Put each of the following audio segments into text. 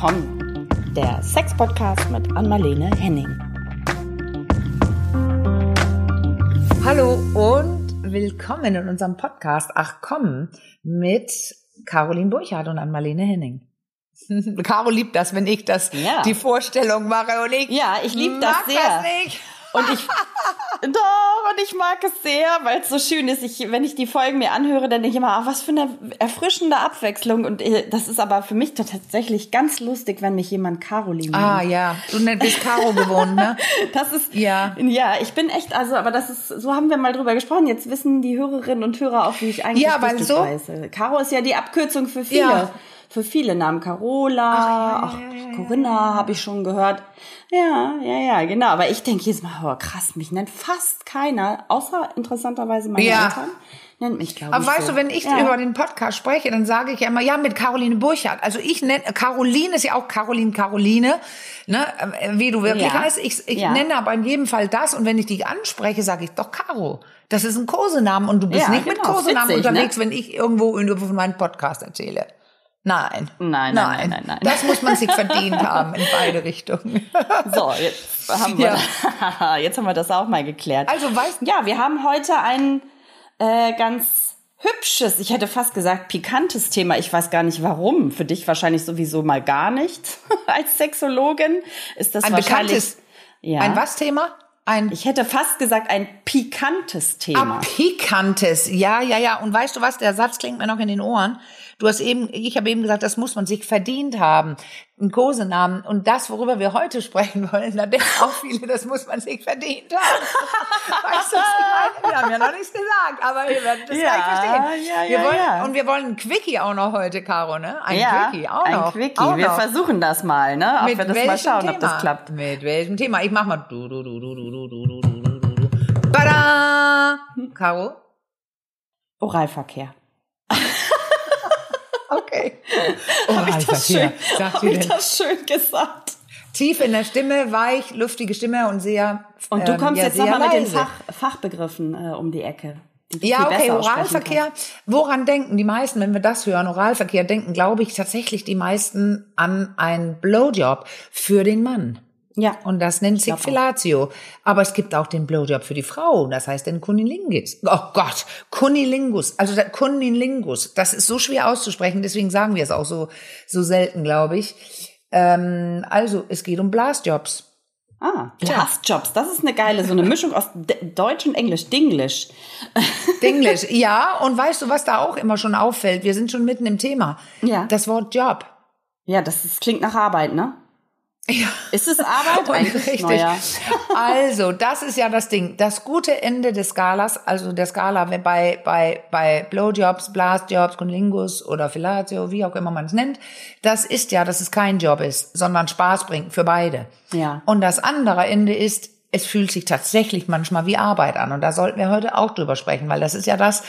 komm, der Sex-Podcast mit Anmalene Henning. Hallo und willkommen in unserem Podcast Ach komm mit Caroline Burchardt und Anmalene Henning. Caro liebt das, wenn ich das Ja. die Vorstellung mache und ich Ja, ich lieb das sehr. Das nicht. Und ich, doch, und ich mag es sehr, weil es so schön ist. Ich, wenn ich die Folgen mir anhöre, dann denke ich immer, ach, was für eine erfrischende Abwechslung. Und äh, das ist aber für mich tatsächlich ganz lustig, wenn mich jemand Caroline nennt. Ah ja, du bist Caro gewohnt, ne? Das ist, Ja. ja, ich bin echt, also, aber das ist, so haben wir mal drüber gesprochen. Jetzt wissen die Hörerinnen und Hörer auch, wie ich eigentlich Ja, weil so-. Caro ist ja die Abkürzung für viele. Ja. Für viele Namen. Carola, ach, Corinna habe ich schon gehört. Ja, ja, ja, genau. Aber ich denke jedes Mal, oh, krass, mich nennt fast keiner, außer interessanterweise meine Ja. Eltern, nennt mich, glaube Aber ich. weißt so. du, wenn ich ja. über den Podcast spreche, dann sage ich ja immer, ja, mit Caroline Burchardt. Also ich nenne, Caroline ist ja auch Caroline Caroline, ne, wie du wirklich Ja. heißt. Ich, ich Ja. nenne aber in jedem Fall das und wenn ich dich anspreche, sage ich doch Caro. Das ist ein Kosenamen und du bist Ja, nicht mit genau, Kosenamen witzig, unterwegs, ne? wenn ich irgendwo in, von meinem Podcast erzähle. Nein. Nein, nein, nein, nein, nein. Das muss man sich verdient haben in beide Richtungen. So, jetzt haben wir, jetzt haben wir das auch mal geklärt. Also weißt Ja, wir haben heute ein äh, ganz hübsches, ich hätte fast gesagt pikantes Thema. Ich weiß gar nicht warum. Für dich wahrscheinlich sowieso mal gar nicht. Als Sexologin ist das ein wahrscheinlich. bekanntes, ja. ein was Thema? Ein Ich hätte fast gesagt ein pikantes Thema. Ah, pikantes. Ja, ja, ja. Und weißt du was? Der Satz klingt mir noch in den Ohren. Du hast eben, ich habe eben gesagt, das muss man sich verdient haben. Ein Kosenamen. Und das, worüber wir heute sprechen wollen, da denken auch viele, das muss man sich verdient haben. Weißt du, was ich meine? Wir haben ja noch nichts gesagt, aber ihr werdet das Ja, gleich verstehen. ja, wir ja, wollen, ja. Und wir wollen ein Quickie auch noch heute, Caro, ne? Ein ja, Quickie auch ein noch. Quickie. Auch wir noch. versuchen das mal, ne? Ob wir das mal schauen, ob das klappt. Mit welchem Thema? Ich mach mal du, du, du, du, du, du, du, du, du, du, du. Bada! Caro? Oralverkehr. Okay. Hab ich das schön, hab ich das schön gesagt? Tief in der Stimme, weich, luftige Stimme und sehr. Und du ähm, kommst ja, jetzt nochmal mit den. Fach, Fachbegriffen äh, um die Ecke. die Ja, okay, Oralverkehr. Woran denken die meisten, wenn wir das hören? Oralverkehr denken, glaube ich, tatsächlich die meisten an einen Blowjob für den Mann. Ja. Und das nennt sich. Fellatio. Aber es gibt auch den Blowjob für die Frau. Das heißt den Kunilingus. Oh Gott, Kunilingus. Also der Kunilingus. Das ist so schwer auszusprechen. Deswegen sagen wir es auch so, so selten, glaube ich. Ähm, also, es geht um Blastjobs. Ah, Blastjobs, das ist eine geile, so eine Mischung aus Deutsch und Englisch, Dinglish. Englisch, ja. Und weißt du, was da auch immer schon auffällt? Wir sind schon mitten im Thema. Ja. Das Wort Job. Ja, das, ist, klingt nach Arbeit, ne? Ja. Ist es Arbeit? Eigentlich Richtig. Naja. Also, das ist ja das Ding. Das gute Ende des Skalas, also der Skala bei, bei, bei Blowjobs, Blastjobs, Kunlingus oder Fellatio, wie auch immer man es nennt, das ist ja, dass es kein Job ist, sondern Spaß bringt für beide. Ja. Und das andere Ende ist, es fühlt sich tatsächlich manchmal wie Arbeit an. Und da sollten wir heute auch drüber sprechen, weil das ist ja das,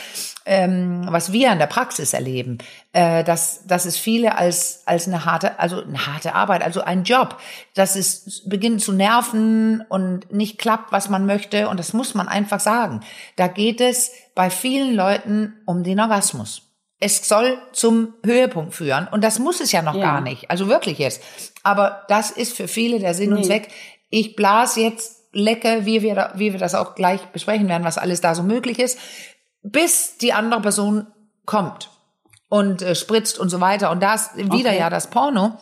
ähm, was wir in der Praxis erleben. Äh, dass, dass es viele als, als eine harte, also eine harte Arbeit, also ein Job, dass es beginnt zu nerven und nicht klappt, was man möchte. Und das muss man einfach sagen. Da geht es bei vielen Leuten um den Orgasmus. Es soll zum Höhepunkt führen. Und das muss es ja noch Ja. gar nicht. Also wirklich jetzt. Aber das ist für viele der Sinn und Nee. Zweck. Ich blas jetzt lecke, wie wir, da, wie wir das auch gleich besprechen werden, was alles da so möglich ist, bis die andere Person kommt und äh, spritzt und so weiter. Und da ist wieder Okay. ja das Porno.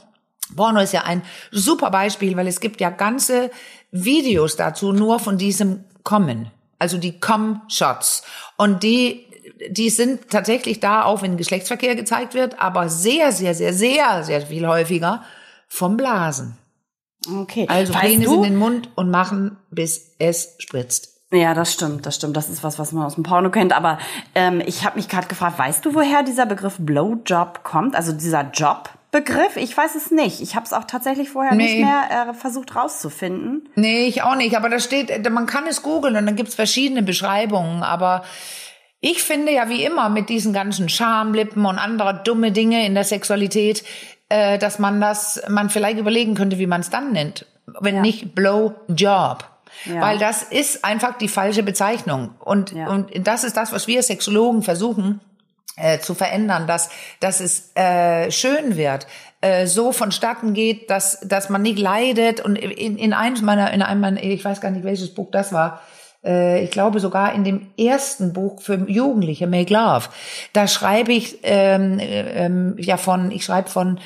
Porno ist ja ein super Beispiel, weil es gibt ja ganze Videos dazu nur von diesem Kommen. Also die Come-Shots. Und die, die sind tatsächlich da auch, wenn Geschlechtsverkehr gezeigt wird, aber sehr, sehr, sehr, sehr, sehr viel häufiger vom Blasen. Okay. Also weißt Penis du? in den Mund und machen, bis es spritzt. Ja, das stimmt, das stimmt. Das ist was, was man aus dem Porno kennt. Aber ähm, ich habe mich gerade gefragt, weißt du, woher dieser Begriff Blowjob kommt? Also dieser Jobbegriff? Ich weiß es nicht. Ich habe es auch tatsächlich vorher nicht Nee. mehr äh, versucht rauszufinden. Nee, ich auch nicht. Aber da steht, man kann es googeln und dann gibt's verschiedene Beschreibungen. Aber ich finde ja wie immer mit diesen ganzen Schamlippen und anderer dumme Dinge in der Sexualität, äh, dass man das, man vielleicht überlegen könnte, wie man es dann nennt. Wenn Ja. nicht Blowjob. Ja. Weil das ist einfach die falsche Bezeichnung. Und, Ja. und das ist das, was wir Sexologen versuchen, äh, zu verändern, dass, dass es äh, schön wird, äh, so vonstatten geht, dass, dass man nicht leidet. Und in, in einem meiner, in einem meiner, ich weiß gar nicht, welches Buch das war, äh, ich glaube sogar in dem ersten Buch für Jugendliche, Make Love, da schreibe ich ähm, ähm, ja von, ich schreibe von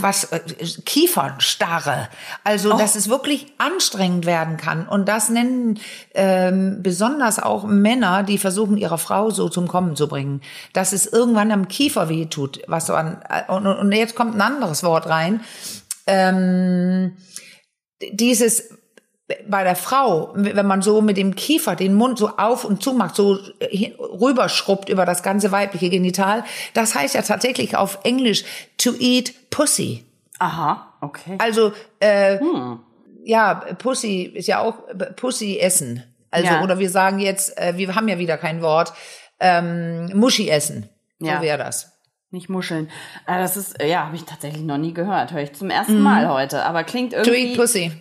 was äh, Kiefernstarre. Also Oh. dass es wirklich anstrengend werden kann. Und das nennen ähm, besonders auch Männer, die versuchen, ihre Frau so zum Kommen zu bringen, dass es irgendwann am Kiefer weh tut. Was so an, und, und jetzt kommt ein anderes Wort rein. Ähm, dieses bei der Frau, wenn man so mit dem Kiefer den Mund so auf und zu macht, so hin- rüberschrubbt über das ganze weibliche Genital, das heißt ja tatsächlich auf Englisch to eat pussy. Aha, okay. Also äh, ja, Pussy ist ja auch äh, Pussy essen. Also Ja. oder wir sagen jetzt, äh, wir haben ja wieder kein Wort, ähm, Muschi essen. So Ja. wäre das. Nicht Muscheln. Äh, Das ist, äh, ja, habe ich tatsächlich noch nie gehört. Höre ich zum ersten Mal heute. Aber klingt irgendwie.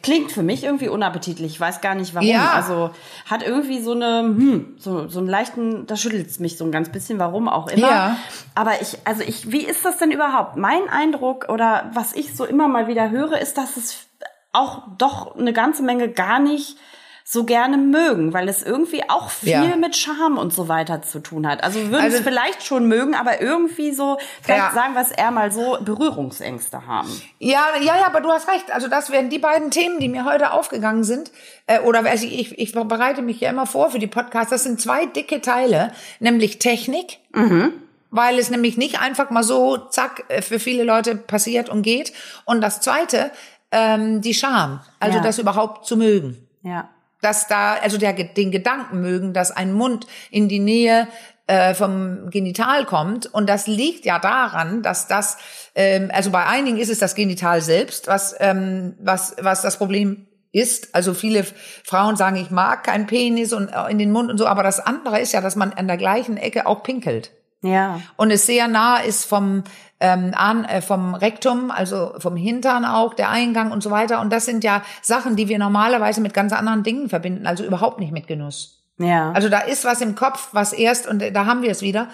Klingt für mich irgendwie unappetitlich. Ich weiß gar nicht warum. Ja. Also hat irgendwie so eine, hm, so, so einen leichten, da schüttelt es mich so ein ganz bisschen, warum auch immer. Ja. Aber ich, also ich, wie ist das denn überhaupt? Mein Eindruck oder was ich so immer mal wieder höre, ist, dass es auch doch eine ganze Menge gar nicht so gerne mögen, weil es irgendwie auch viel Ja. mit Scham und so weiter zu tun hat. Also würden Also- es vielleicht schon mögen, aber irgendwie so, vielleicht Ja. sagen wir es eher mal so, Berührungsängste haben. Ja, ja, ja, aber du hast recht. Also das wären die beiden Themen, die mir heute aufgegangen sind. Äh, oder also ich, ich bereite mich ja immer vor für die Podcasts. Das sind zwei dicke Teile, nämlich Technik. Weil es nämlich nicht einfach mal so, zack, äh, für viele Leute passiert und geht. Und das zweite, ähm, die Scham. Also Ja. das überhaupt zu mögen. Ja. Dass da, also der, den Gedanken mögen, dass ein Mund in die Nähe äh, vom Genital kommt. Und das liegt ja daran, dass das, ähm, also bei einigen ist es das Genital selbst, was, ähm, was, was das Problem ist. Also viele Frauen sagen, ich mag keinen Penis und äh, in den Mund und so, aber das andere ist ja, dass man an der gleichen Ecke auch pinkelt Ja. und es sehr nah ist vom ähm, an, äh, vom Rektum, also vom Hintern auch, der Eingang und so weiter. Und das sind ja Sachen, die wir normalerweise mit ganz anderen Dingen verbinden, also überhaupt nicht mit Genuss. Ja. Also da ist was im Kopf, was erst, und da haben wir es wieder,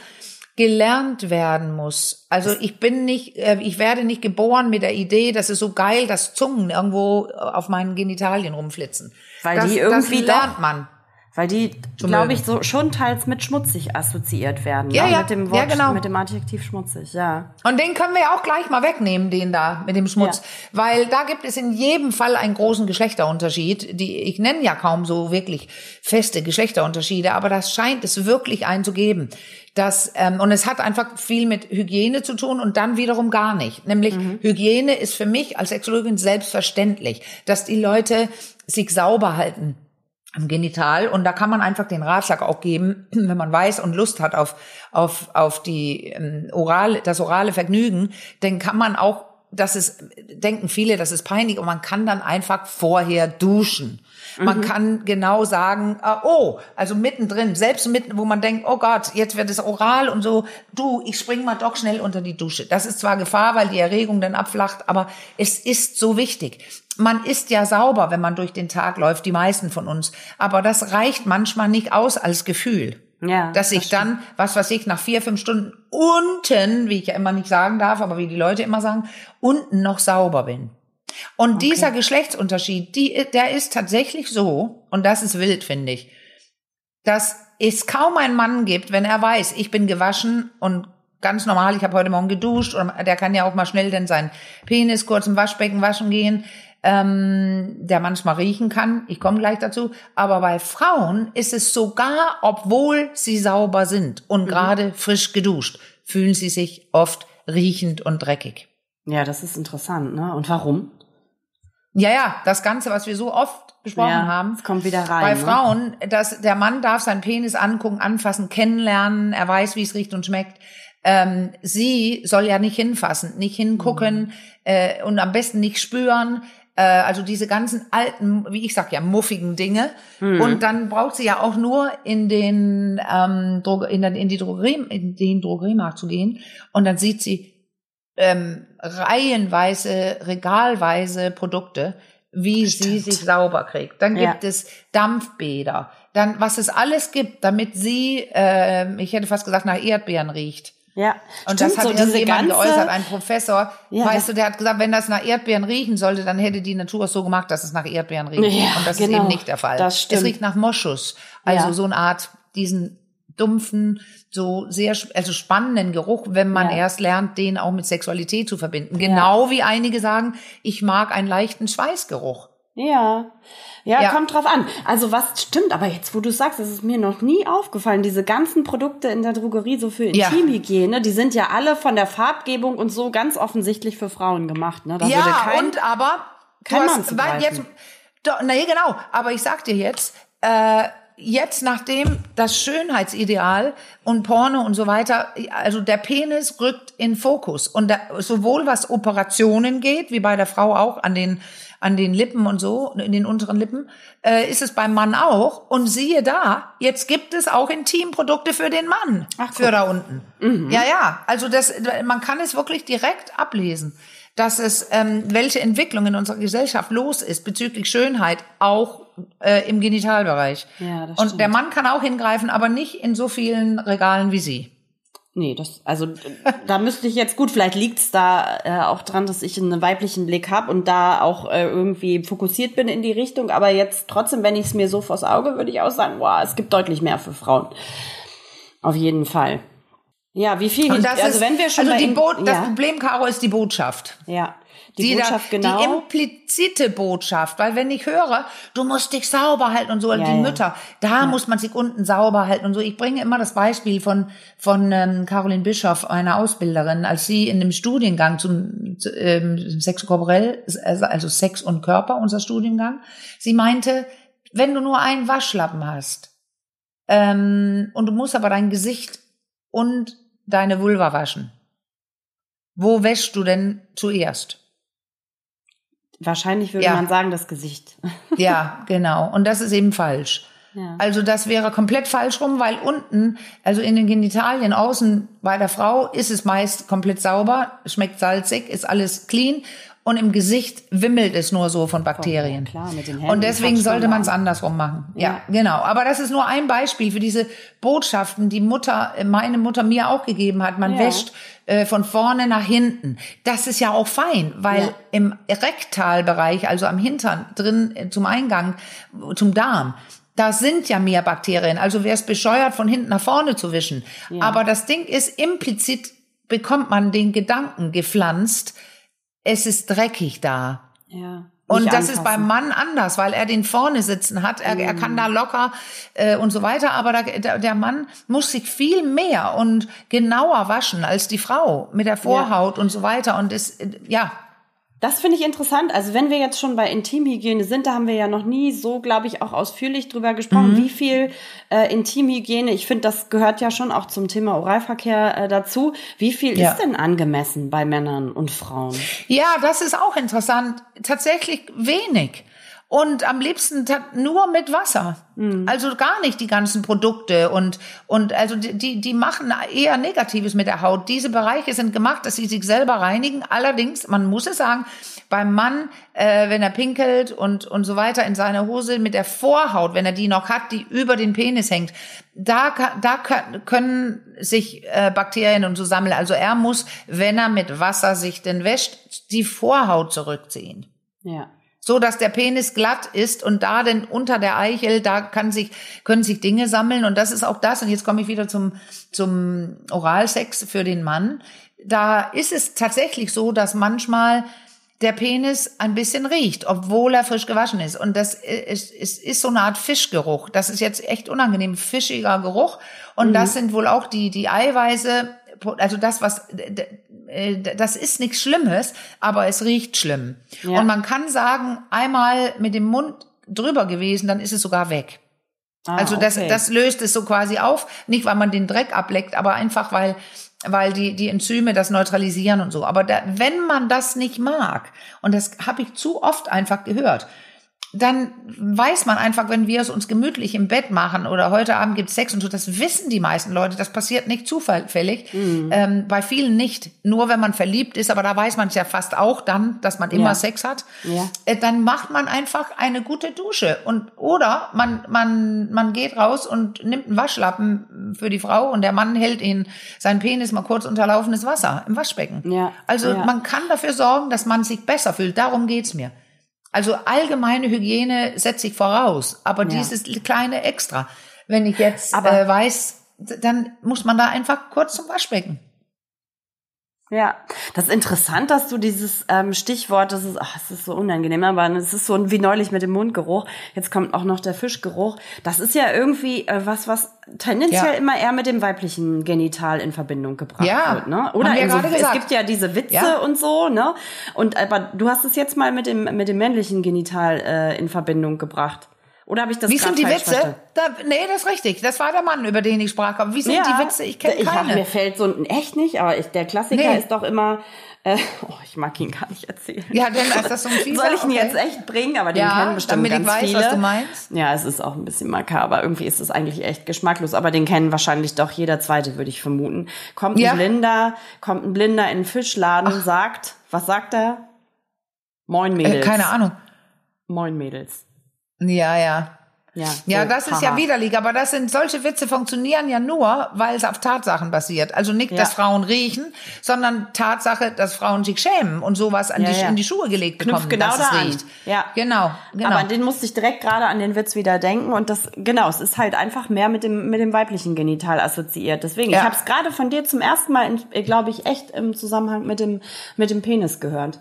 gelernt werden muss. Also ich bin nicht, äh, ich werde nicht geboren mit der Idee, dass es so geil, dass Zungen irgendwo auf meinen Genitalien rumflitzen. Weil das, die irgendwie das lernt man. Weil die, glaube ich, so schon teils mit schmutzig assoziiert werden. Ja, ne? ja. Mit dem Ja, Wort, genau. mit dem Adjektiv schmutzig, ja. Und den können wir ja auch gleich mal wegnehmen, den da mit dem Schmutz. Weil da gibt es in jedem Fall einen großen Geschlechterunterschied. Die, ich nenne ja kaum so wirklich feste Geschlechterunterschiede, aber das scheint es wirklich einen zu geben. Das, ähm, und es hat einfach viel mit Hygiene zu tun und dann wiederum gar nicht. Nämlich Hygiene ist für mich als Sexologin selbstverständlich, dass die Leute sich sauber halten am Genital und da kann man einfach den Ratschlag auch geben, wenn man weiß und Lust hat auf auf auf die ähm, orale das orale Vergnügen, dann kann man auch das ist denken viele, das ist peinlich und man kann dann einfach vorher duschen. Man kann genau sagen, ah, oh, also mittendrin, selbst mitten, wo man denkt, oh Gott, jetzt wird es oral und so, du, ich spring mal doch schnell unter die Dusche. Das ist zwar Gefahr, weil die Erregung dann abflacht, aber es ist so wichtig man ist ja sauber, wenn man durch den Tag läuft, die meisten von uns. Aber das reicht manchmal nicht aus als Gefühl. Ja, Dass ich dann, was weiß ich, nach vier, fünf Stunden unten, wie ich ja immer nicht sagen darf, aber wie die Leute immer sagen, unten noch sauber bin. Und dieser Geschlechtsunterschied, die, der ist tatsächlich so, und das ist wild, finde ich, dass es kaum einen Mann gibt, wenn er weiß, ich bin gewaschen und ganz normal, ich habe heute Morgen geduscht, oder der kann ja auch mal schnell denn seinen Penis kurz im Waschbecken waschen gehen, ähm, der manchmal riechen kann. Ich komme gleich dazu. Aber bei Frauen ist es sogar, obwohl sie sauber sind und gerade frisch geduscht, fühlen sie sich oft riechend und dreckig. Ja, das ist interessant, ne? Und warum? Ja, ja, das Ganze, was wir so oft besprochen ja, haben. Es kommt wieder rein. Bei ne? Frauen, dass der Mann darf seinen Penis angucken, anfassen, kennenlernen, er weiß, wie es riecht und schmeckt. Ähm, sie soll ja nicht hinfassen, nicht hingucken Mhm. äh, und am besten nicht spüren. Äh, also diese ganzen alten, wie ich sag ja, muffigen Dinge. Mhm. Und dann braucht sie ja auch nur in den ähm, Dro- in, den- in die Drogerie, in den Drogeriemarkt zu gehen und dann sieht sie ähm, reihenweise, regalweise Produkte, wie sie sich sauber kriegt. Dann Ja. gibt es Dampfbäder. Dann, was es alles gibt, damit sie, ähm, ich hätte fast gesagt, nach Erdbeeren riecht. Ja, Und stimmt, das hat so so diese jemand ganze, geäußert, ein Professor. Ja, weißt du, der hat gesagt, wenn das nach Erdbeeren riechen sollte, dann hätte die Natur es so gemacht, dass es nach Erdbeeren riecht. Ja, Und das genau. ist eben nicht der Fall. Das stimmt. Es riecht nach Moschus. Also Ja. so eine Art, diesen dumpfen, so sehr, also spannenden Geruch, wenn man Ja. erst lernt, den auch mit Sexualität zu verbinden. Genau wie einige sagen, ich mag einen leichten Schweißgeruch. Ja. ja. Ja. kommt drauf an. Also was stimmt, aber jetzt, wo du sagst, das ist mir noch nie aufgefallen, diese ganzen Produkte in der Drogerie so für Ja. Intimhygiene, die sind ja alle von der Farbgebung und so ganz offensichtlich für Frauen gemacht. Ne? Da würde ja, kein, und aber kein Mann hast, weil jetzt, doch, na ja, genau, aber ich sag dir jetzt, äh, jetzt nachdem das Schönheitsideal und Porno und so weiter, also der Penis rückt in Fokus und da, sowohl was Operationen geht, wie bei der Frau auch an den an den Lippen und so, in den unteren Lippen, äh, ist es beim Mann auch. Und siehe da, jetzt gibt es auch Intimprodukte für den Mann, Ach, für da unten. Ja, ja, also das, man kann es wirklich direkt ablesen, dass es, ähm, welche Entwicklung in unserer Gesellschaft los ist bezüglich Schönheit, auch äh, im Genitalbereich. Ja, das und stimmt. der Mann kann auch hingreifen, aber nicht in so vielen Regalen wie sie. Nee, das, also da müsste ich jetzt, gut, vielleicht liegt's da äh, auch dran, dass ich einen weiblichen Blick habe und da auch äh, irgendwie fokussiert bin in die Richtung, aber jetzt trotzdem, wenn ich es mir so vors Auge, würde ich auch sagen, wow, es gibt deutlich mehr für Frauen. Auf jeden Fall. Ja, wie viel, also ist, wenn wir schon also die Bo das ja, Problem, Caro, ist die Botschaft. ja, die, Die, Botschaft da, genau. die implizite Botschaft, weil wenn ich höre, du musst dich sauber halten und so, Ja, die ja. Mütter, da muss man sich unten sauber halten und so. Ich bringe immer das Beispiel von von ähm, Caroline Bischoff, einer Ausbilderin, als sie in dem Studiengang zum zu, ähm, Sex korporell, also also Sex und Körper, unser Studiengang, sie meinte, wenn du nur einen Waschlappen hast ähm, und du musst aber dein Gesicht und deine Vulva waschen, wo wäschst du denn zuerst? Wahrscheinlich würde Ja. man sagen, das Gesicht. Ja, genau. Und das ist eben falsch. Ja. Also das wäre komplett falsch rum, weil unten, also in den Genitalien außen bei der Frau ist es meist komplett sauber, schmeckt salzig, ist alles clean und im Gesicht wimmelt es nur so von Bakterien. Ja, klar, mit den Händen und deswegen sollte man es an. andersrum machen. Ja. Ja. genau. Aber das ist nur ein Beispiel für diese Botschaften, die Mutter, meine Mutter mir auch gegeben hat. Man Ja. wäscht äh, von vorne nach hinten. Das ist ja auch fein, weil Ja. im Rektalbereich, also am Hintern drin äh, zum Eingang, zum Darm, da sind ja mehr Bakterien. Also wäre es bescheuert, von hinten nach vorne zu wischen. Aber das Ding ist, implizit bekommt man den Gedanken gepflanzt, es ist dreckig da. Ja. Und das ist beim. Mann anders, weil er den vorne sitzen hat. Er, er kann da locker äh, und so weiter. Aber da, der, der Mann muss sich viel mehr und genauer waschen als die Frau mit der Vorhaut und so weiter. Und es, äh, ja, Das finde ich interessant. Also wenn wir jetzt schon bei Intimhygiene sind, da haben wir ja noch nie so, glaube ich, auch ausführlich drüber gesprochen, wie viel äh, Intimhygiene, ich finde, das gehört ja schon auch zum Thema Oralverkehr äh, dazu. Wie viel Ja. ist denn angemessen bei Männern und Frauen? Ja, das ist auch interessant. Tatsächlich wenig. Und am liebsten nur mit Wasser. Also gar nicht die ganzen Produkte und, und also die- die, machen eher Negatives mit der Haut. Diese Bereiche sind gemacht, dass sie sich selber reinigen. Allerdings, man muss es sagen, beim Mann, äh, wenn er pinkelt und, und so weiter in seiner Hose mit der Vorhaut, wenn er die noch hat, die über den Penis hängt, da, da können, können sich äh, Bakterien und so sammeln. Also er muss, wenn er mit Wasser sich denn wäscht, die Vorhaut zurückziehen Ja. So dass der Penis glatt ist und da denn unter der Eichel, da kann sich, können sich Dinge sammeln und das ist auch das. Und jetzt komme ich wieder zum, zum Oralsex für den Mann. Da ist es tatsächlich so, dass manchmal der Penis ein bisschen riecht, obwohl er frisch gewaschen ist. Und das ist, ist, ist so eine Art Fischgeruch. Das ist jetzt echt unangenehm, fischiger Geruch. Und das sind wohl auch die, die Eiweiße, also das, was, das ist nichts Schlimmes, aber es riecht schlimm. Ja. Und man kann sagen, einmal mit dem Mund drüber gewesen, dann ist es sogar weg. Ah, also das, okay. das löst es so quasi auf, nicht weil man den Dreck ableckt, aber einfach weil weil die die Enzyme das neutralisieren und so. Aber da, wenn man das nicht mag, und das habe ich zu oft einfach gehört, dann weiß man einfach, wenn wir es uns gemütlich im Bett machen oder heute Abend gibt Sex und so, das wissen die meisten Leute, das passiert nicht zufällig, mhm. ähm, bei vielen nicht. Nur wenn man verliebt ist, aber da weiß man es ja fast auch dann, dass man immer ja. Sex hat, ja. äh, dann macht man einfach eine gute Dusche und oder man man man geht raus und nimmt einen Waschlappen für die Frau und der Mann hält ihn seinen Penis mal kurz unter laufendes Wasser im Waschbecken. Ja. Also man kann dafür sorgen, dass man sich besser fühlt. Darum geht's mir. Also allgemeine Hygiene setze ich voraus, aber ja. dieses kleine Extra, wenn ich jetzt aber, äh, weiß, dann muss man da einfach kurz zum Waschbecken. Ja, das ist interessant, dass du dieses ähm, Stichwort, das ist, ach, es ist so unangenehm, aber es ist so wie neulich mit dem Mundgeruch. Jetzt kommt auch noch der Fischgeruch. Das ist ja irgendwie äh, was, was tendenziell ja. immer eher mit dem weiblichen Genital in Verbindung gebracht ja. wird, ne? Oder so, es gibt ja diese Witze ja. und so, ne? Und aber du hast es jetzt mal mit dem mit dem männlichen Genital äh, in Verbindung gebracht. Oder habe ich das Wie sind die Witze? Da, nee, das ist richtig. Das war der Mann, über den ich sprach. Aber wie sind ja, die Witze? Ich kenne keine. Ich, mir fällt so ein echt nicht, aber ich, der Klassiker nee. ist doch immer. Äh, oh, ich mag ihn gar nicht erzählen. Ja, denn ist das so ein Fieser? Soll ich ihn okay. jetzt echt bringen? Aber den ja, kennen bestimmt damit ganz ich weiß, viele. was du meinst. Ja, es ist auch ein bisschen makaber. Irgendwie ist es eigentlich echt geschmacklos. Aber den kennen wahrscheinlich doch jeder Zweite, würde ich vermuten. Kommt ein ja. Blinder, kommt ein Blinder in den Fischladen, Ach. sagt, was sagt er? Moin Mädels. Äh, keine Ahnung. Moin Mädels. Ja, ja. Ja, ja, das ist ja widerlich, aber das sind solche Witze funktionieren ja nur, weil es auf Tatsachen basiert. Also nicht, ja. dass Frauen riechen, sondern Tatsache, dass Frauen sich schämen und sowas an ja, die, ja. in die Schuhe gelegt bekommen, genau dass da es riecht. Ja, genau, genau. Aber an den musste ich direkt gerade an den Witz wieder denken und das genau, es ist halt einfach mehr mit dem mit dem weiblichen Genital assoziiert. Deswegen, ich habe es gerade von dir zum ersten Mal, glaube ich, echt im Zusammenhang mit dem mit dem Penis gehört.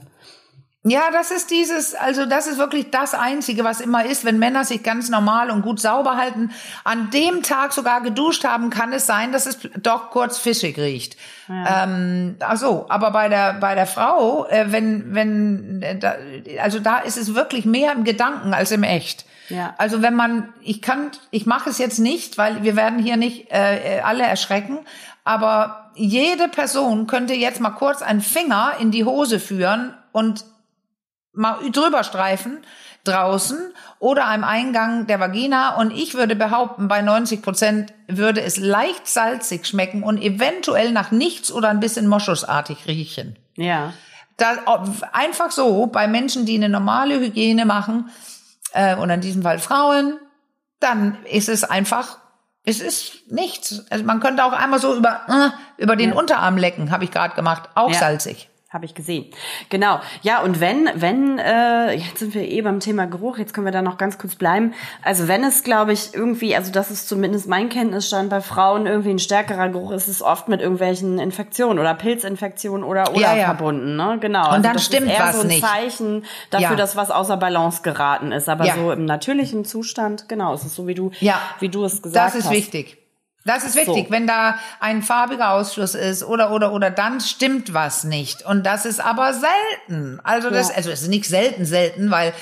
Ja, das ist dieses, also das ist wirklich das Einzige, was immer ist, wenn Männer sich ganz normal und gut sauber halten, an dem Tag sogar geduscht haben, kann es sein, dass es doch kurz fischig riecht. Ja. Ähm, ach so, aber bei der bei der Frau, äh, wenn wenn äh, da, also da ist es wirklich mehr im Gedanken als im echt. Ja. Also wenn man, ich kann, ich mache es jetzt nicht, weil wir werden hier nicht äh, äh alle erschrecken, aber jede Person könnte jetzt mal kurz einen Finger in die Hose führen und mal drüber streifen draußen oder am Eingang der Vagina und ich würde behaupten, bei 90 Prozent würde es leicht salzig schmecken und eventuell nach nichts oder ein bisschen moschusartig riechen. Ja. Da, einfach so, bei Menschen, die eine normale Hygiene machen, äh, und in diesem Fall Frauen, dann ist es einfach, es ist nichts. Also man könnte auch einmal so über, äh, über den ja. Unterarm lecken, habe ich gerade gemacht, auch ja. salzig. Habe ich gesehen. Genau. Ja, und wenn, wenn, äh, jetzt sind wir eh beim Thema Geruch, jetzt können wir da noch ganz kurz bleiben. Also wenn es, glaube ich, irgendwie, also das ist zumindest mein Kenntnisstand bei Frauen irgendwie ein stärkerer Geruch, ist es oft mit irgendwelchen Infektionen oder Pilzinfektionen oder oder ja, ja. verbunden, ne? Genau. Und also dann stimmt ist eher was so ein nicht. Zeichen dafür, ja. dass was außer Balance geraten ist. Aber so im natürlichen Zustand, genau, es ist so wie du, wie du es gesagt hast. Das ist hast. wichtig. Das ist wichtig, so. wenn da ein farbiger Ausschuss ist oder oder oder dann stimmt was nicht und das ist aber selten. Also das ja. also es ist nicht selten selten, weil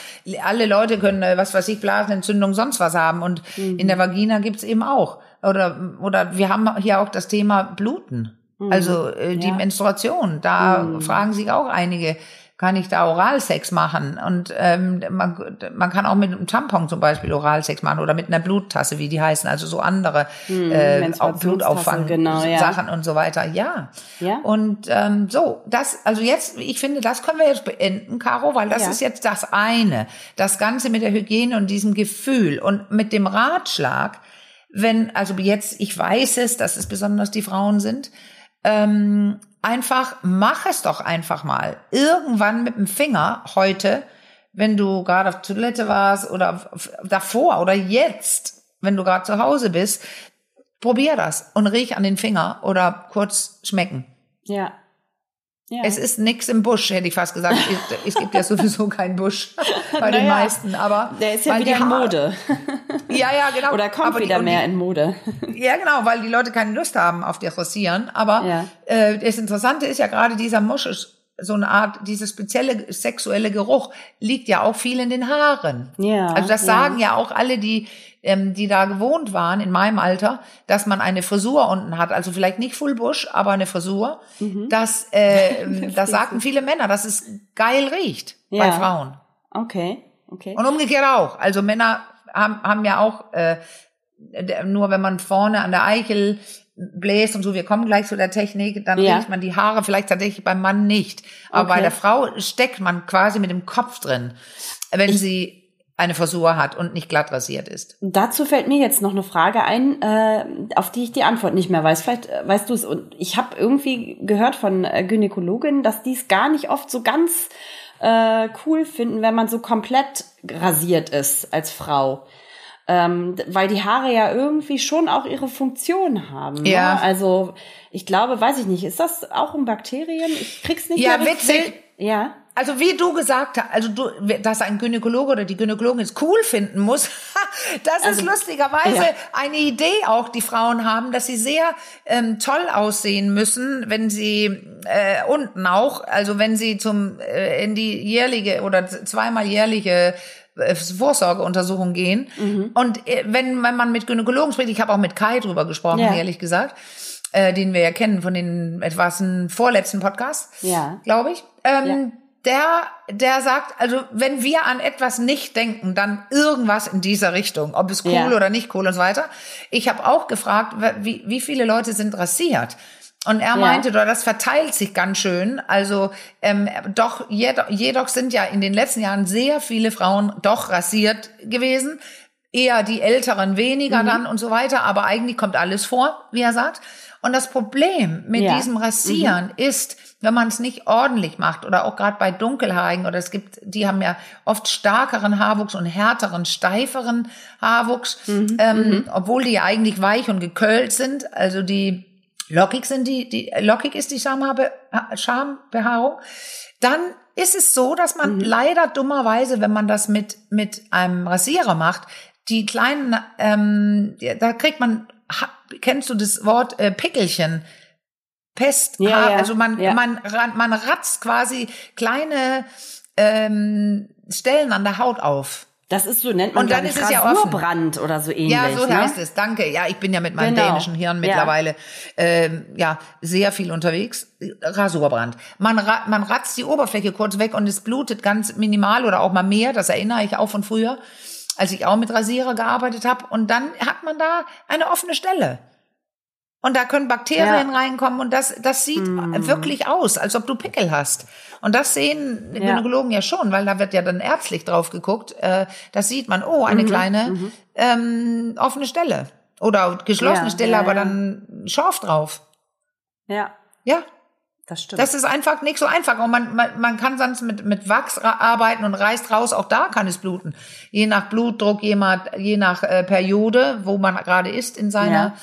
alle Leute können äh, was weiß ich Blasenentzündung sonst was haben und mhm. in der Vagina gibt's eben auch oder oder wir haben hier auch das Thema Bluten. Mhm. Also äh, die ja. Menstruation, da mhm. fragen sich auch einige, kann ich da Oralsex machen. Und ähm, man, man kann auch mit einem Tampon zum Beispiel Oralsex machen oder mit einer Bluttasse, wie die heißen, also so andere hm, äh, Blutauffang genau, ja. Sachen und so weiter. Ja. ja? Und ähm, so, das, also jetzt, ich finde, das können wir jetzt beenden, Caro, weil das ja. ist jetzt das eine. Das Ganze mit der Hygiene und diesem Gefühl und mit dem Ratschlag, wenn, also jetzt, ich weiß es, dass es besonders die Frauen sind, ähm, einfach, mach es doch einfach mal. Irgendwann mit dem Finger heute, wenn du gerade auf Toilette warst oder davor oder jetzt, wenn du gerade zu Hause bist, probier das und riech an den Finger oder kurz schmecken. Ja. Ja. Es ist nix im Busch, hätte ich fast gesagt. Es gibt ja sowieso keinen Busch bei naja, den meisten, aber der ist ja wieder in Mode. ja, ja, genau. Oder kommt aber wieder die, mehr in Mode. ja, genau, weil die Leute keine Lust haben auf die Rasieren. Aber ja. äh, das Interessante ist ja gerade dieser Musch, so eine Art, dieses spezielle sexuelle Geruch liegt ja auch viel in den Haaren. Ja. Also das sagen ja, ja auch alle, die ähm, die da gewohnt waren in meinem Alter, dass man eine Frisur unten hat, also vielleicht nicht Full Bush, aber eine Frisur. Mhm. Das, äh, das sagten viele Männer, dass es geil riecht ja. bei Frauen. Okay. okay. Und umgekehrt auch. Also Männer haben, haben ja auch äh, nur wenn man vorne an der Eichel bläst und so, wir kommen gleich zu der Technik, dann Ja. riecht man die Haare vielleicht tatsächlich beim Mann nicht. Aber bei Okay. der Frau steckt man quasi mit dem Kopf drin, wenn sie eine Frisur hat und nicht glatt rasiert ist. Dazu fällt mir jetzt noch eine Frage ein, äh, auf die ich die Antwort nicht mehr weiß. Vielleicht äh, weißt du es. Und ich habe irgendwie gehört von äh, Gynäkologinnen, dass die es gar nicht oft so ganz äh, cool finden, wenn man so komplett rasiert ist als Frau. Ähm, weil die Haare ja irgendwie schon auch ihre Funktion haben. Ja. Ne? Also ich glaube, weiß ich nicht, ist das auch um Bakterien? Ich krieg's nicht Ja, mehr richtig- witzig. Ja. Also wie du gesagt hast, also du, dass ein Gynäkologe oder die Gynäkologin es cool finden muss, das Also, ist lustigerweise ja. eine Idee auch, die Frauen haben, dass sie sehr ähm, toll aussehen müssen, wenn sie äh, unten auch, also wenn sie zum äh, in die jährliche oder zweimal jährliche äh, Vorsorgeuntersuchung gehen. Mhm. Und äh, wenn, wenn man mit Gynäkologen spricht, ich habe auch mit Kai drüber gesprochen, Ja. ehrlich gesagt, äh, den wir ja kennen von den etwas vorletzten Podcast Ja. glaube ich. Ähm, Der, der sagt, also wenn wir an etwas nicht denken, dann irgendwas in dieser Richtung, ob es cool Ja. oder nicht cool und so weiter. Ich habe auch gefragt, wie, wie viele Leute sind rasiert? Und er meinte, doch, das verteilt sich ganz schön. Also ähm, doch, jedoch, jedoch sind ja in den letzten Jahren sehr viele Frauen doch rasiert gewesen. Eher die Älteren weniger dann und so weiter. Aber eigentlich kommt alles vor, wie er sagt. Und das Problem mit Ja. diesem Rasieren ist, wenn man es nicht ordentlich macht oder auch gerade bei Dunkelhaarigen oder es gibt, die haben ja oft stärkeren Haarwuchs und härteren, steiferen Haarwuchs, ähm, obwohl die ja eigentlich weich und gekölt sind. Also die lockig sind die, die lockig ist die Schamhabe, Schambehaarung. Dann ist es so, dass man leider dummerweise, wenn man das mit mit einem Rasierer macht, die kleinen, ähm, da kriegt man, kennst du das Wort äh, Pickelchen? Pest, Ja, ja, also man, ja. man, man ratzt quasi kleine ähm, Stellen an der Haut auf. Das ist so, nennt man Und dann ist es ja offen. Rasurbrand oder so ähnlich. Ja, so ne? heißt es. Danke. Ja, ich bin ja mit meinem Genau. dänischen Hirn Ja. mittlerweile ähm, ja sehr viel unterwegs. Rasurbrand. Man, ra man ratzt die Oberfläche kurz weg und es blutet ganz minimal oder auch mal mehr. Das erinnere ich auch von früher, als ich auch mit Rasierer gearbeitet habe. Und dann hat man da eine offene Stelle. Und da können Bakterien reinkommen und das, das sieht Hm. wirklich aus, als ob du Pickel hast. Und das sehen Ja. Gynäkologen ja schon, weil da wird ja dann ärztlich drauf geguckt. Äh, das sieht man, oh, Mhm. eine kleine ähm, offene Stelle. Oder geschlossene Ja, Stelle, ja, aber ja. dann Schorf drauf. Ja, Ja, das stimmt. das ist einfach nicht so einfach. Und man, man, man kann sonst mit, mit Wachs arbeiten und reißt raus, auch da kann es bluten. Je nach Blutdruck, je nach, je nach äh, Periode, wo man gerade ist in seiner,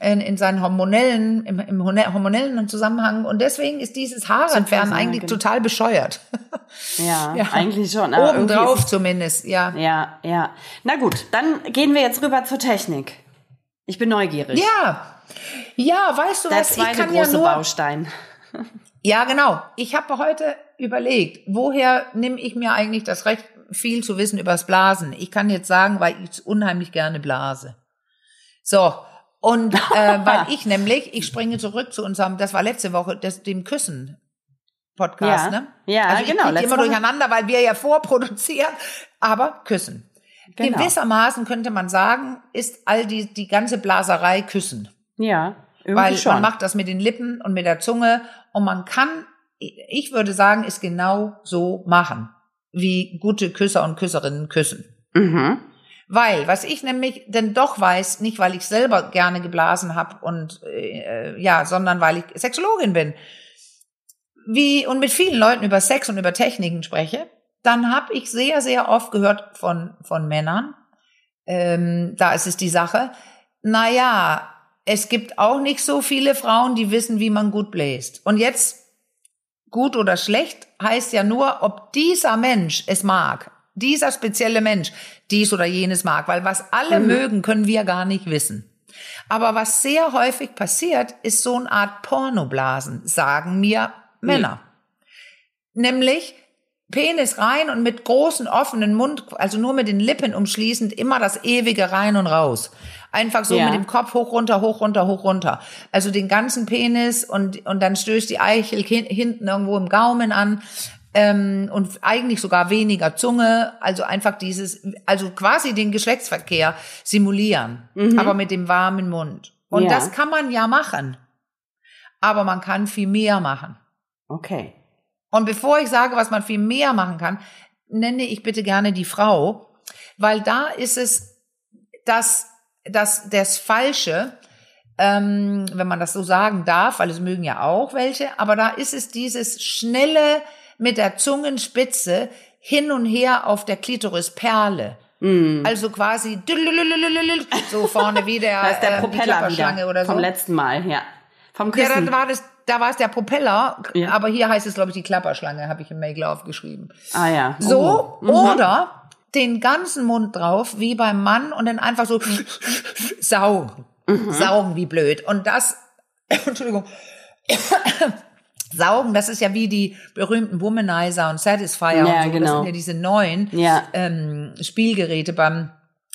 Ja. in, in seinen hormonellen, im, im hormonellen Zusammenhang. Und deswegen ist dieses Haarentfernen eigentlich genau. total bescheuert. ja, Ja. eigentlich schon. aber irgendwie Obendrauf zumindest, ja. Ja, ja. Na gut, dann gehen wir jetzt rüber zur Technik. Ich bin neugierig. Ja. Ja, weißt du Der was? Ich zweite kann ja große nur, Baustein. Ja, genau. Ich habe heute überlegt, woher nehme ich mir eigentlich das Recht, viel zu wissen übers Blasen? Ich kann jetzt sagen, weil ich unheimlich gerne blase. So. Und äh, weil ich nämlich, ich springe zurück zu unserem, das war letzte Woche, das, dem Küssen. Podcast, Ja. ne? Ja, also ich genau, immer Woche. durcheinander, weil wir ja vorproduzieren, aber küssen. Genau. Gewissermaßen könnte man sagen, ist all die, die ganze Blaserei Küssen. Ja, irgendwie Weil schon. man macht das mit den Lippen und mit der Zunge und man kann, ich würde sagen, es genau so machen, wie gute Küsser und Küsserinnen küssen. mhm. Weil, was ich nämlich denn doch weiß, nicht weil ich selber gerne geblasen habe und äh, ja, sondern weil ich Sexologin bin, wie und mit vielen Leuten über Sex und über Techniken spreche, dann habe ich sehr, sehr oft gehört von von Männern, ähm, da ist es die Sache, naja, es gibt auch nicht so viele Frauen, die wissen, wie man gut bläst. Und jetzt gut oder schlecht heißt ja nur, ob dieser Mensch es mag. Dieser spezielle Mensch dies oder jenes mag. Weil was alle mögen, können wir gar nicht wissen. Aber was sehr häufig passiert, ist so eine Art Pornoblasen, sagen mir Männer. Nämlich Penis rein und mit großen offenen Mund, also nur mit den Lippen umschließend, immer das ewige rein und raus. Einfach so Ja. mit dem Kopf hoch, runter, hoch, runter, hoch, runter. Also den ganzen Penis und, und dann stößt die Eichel hin- hinten irgendwo im Gaumen an. ähm, und eigentlich sogar weniger Zunge, also einfach dieses, also quasi den Geschlechtsverkehr simulieren, aber mit dem warmen Mund. Und Ja. das kann man ja machen, aber man kann viel mehr machen. Okay. Und bevor ich sage, was man viel mehr machen kann, nenne ich bitte gerne die Frau, weil da ist es das, das, das Falsche, ähm, wenn man das so sagen darf, weil es mögen ja auch welche, aber da ist es dieses schnelle mit der Zungenspitze hin und her auf der Klitorisperle. Also quasi so vorne wie der, Da ist der äh, Propeller Klapperschlange wieder. oder so. Vom letzten Mal, ja. Vom Ja, Küssen. dann war das, da war es der Propeller, Ja. aber hier heißt es, glaube ich, die Klapperschlange, habe ich im Mail aufgeschrieben. ah ja. So, Oh. Mhm. oder den ganzen Mund drauf, wie beim Mann, und dann einfach so saugen. Mhm. Saugen wie blöd. Und das, Entschuldigung, saugen, das ist ja wie die berühmten Womanizer und Satisfier Ja, und so. Das genau. sind ja diese neuen Ja. ähm, Spielgeräte beim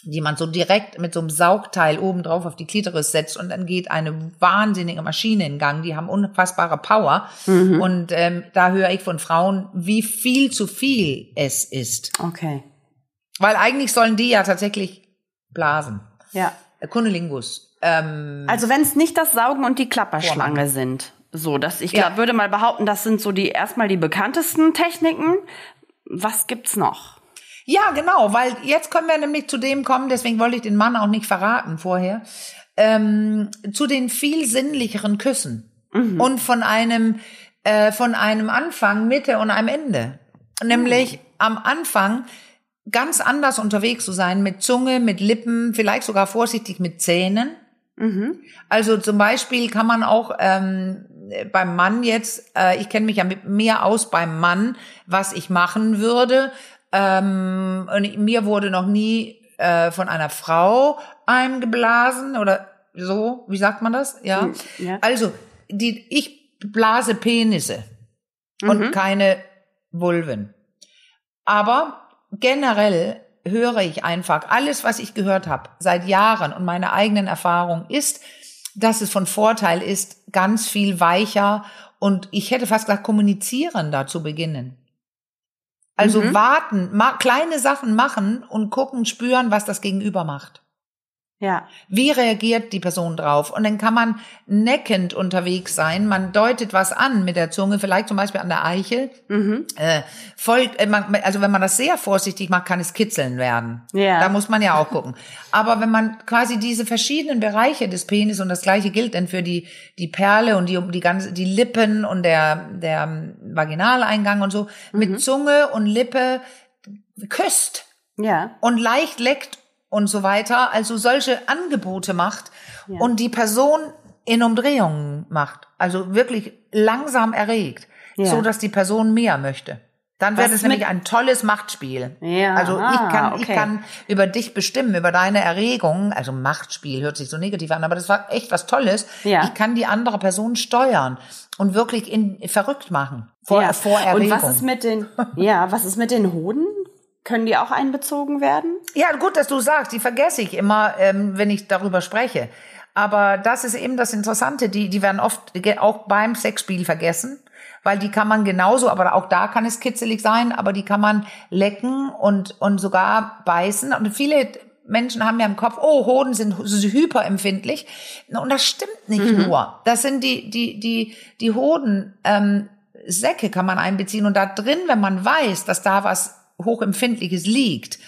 die man so direkt mit so einem Saugteil oben drauf auf die Klitoris setzt und dann geht eine wahnsinnige Maschine in Gang. Die haben unfassbare Power. Mhm. Und ähm, da höre ich von Frauen, wie viel zu viel es ist. Okay. Weil eigentlich sollen die ja tatsächlich blasen. Ja. Äh, Kunnelingus. Ähm, Also wenn es nicht das Saugen und die Klapperschlange sind. So, dass ich Ja. glaub, würde mal behaupten, das sind so die erstmal die bekanntesten Techniken. Was gibt's noch? Ja, genau, weil jetzt können wir nämlich zu dem kommen, deswegen wollte ich den Mann auch nicht verraten vorher, ähm, zu den viel sinnlicheren Küssen und von einem äh, von einem Anfang, Mitte und einem Ende. Nämlich am Anfang ganz anders unterwegs zu sein mit Zunge, mit Lippen, vielleicht sogar vorsichtig mit Zähnen. Also zum Beispiel kann man auch ähm, beim Mann jetzt, äh, ich kenne mich ja mit mehr aus beim Mann, was ich machen würde. Ähm, und mir wurde noch nie äh, von einer Frau eingeblasen oder so, wie sagt man das? Ja. ja. Also, die, ich blase Penisse und keine Vulven. Aber generell höre ich einfach, alles, was ich gehört habe seit Jahren und meine eigenen Erfahrung ist, dass es von Vorteil ist, ganz viel weicher und ich hätte fast gesagt, kommunizierender zu beginnen. Also warten, ma kleine Sachen machen und gucken, spüren, was das Gegenüber macht. Ja. Wie reagiert die Person drauf? Und dann kann man neckend unterwegs sein. Man deutet was an mit der Zunge, vielleicht zum Beispiel an der Eichel. Äh, folgt, äh, man, also wenn man das sehr vorsichtig macht, kann es kitzeln werden. Ja. Da muss man ja auch gucken. Aber wenn man quasi diese verschiedenen Bereiche des Penis und das gleiche gilt dann für die die Perle und die die ganze die Lippen und der der Vaginaleingang und so mit Zunge und Lippe küsst Ja. und leicht leckt und so weiter, also solche Angebote macht Ja. und die Person in Umdrehungen macht, also wirklich langsam erregt, Ja. so dass die Person mehr möchte. Dann Was wird es nämlich ein tolles Machtspiel. Ja, Also ich ah, kann, ich okay. kann über dich bestimmen, über deine Erregung. Also Machtspiel hört sich so negativ an, aber das war echt was Tolles. Ja. Ich kann die andere Person steuern und wirklich in, verrückt machen. Vor, ja. vor Erregung. Und was ist mit den, ja, was ist mit den Hoden? Können die auch einbezogen werden? Ja, gut, dass du sagst, die vergesse ich immer, ähm, wenn ich darüber spreche. Aber das ist eben das Interessante, die, die werden oft auch beim Sexspiel vergessen, weil die kann man genauso, aber auch da kann es kitzelig sein, aber die kann man lecken und, und sogar beißen. Und viele Menschen haben ja im Kopf, oh, Hoden sind so hyperempfindlich. Und das stimmt nicht nur. Das sind die, die, die, die Hoden, ähm, Säcke kann man einbeziehen und da drin, wenn man weiß, dass da was hochempfindliches liegt,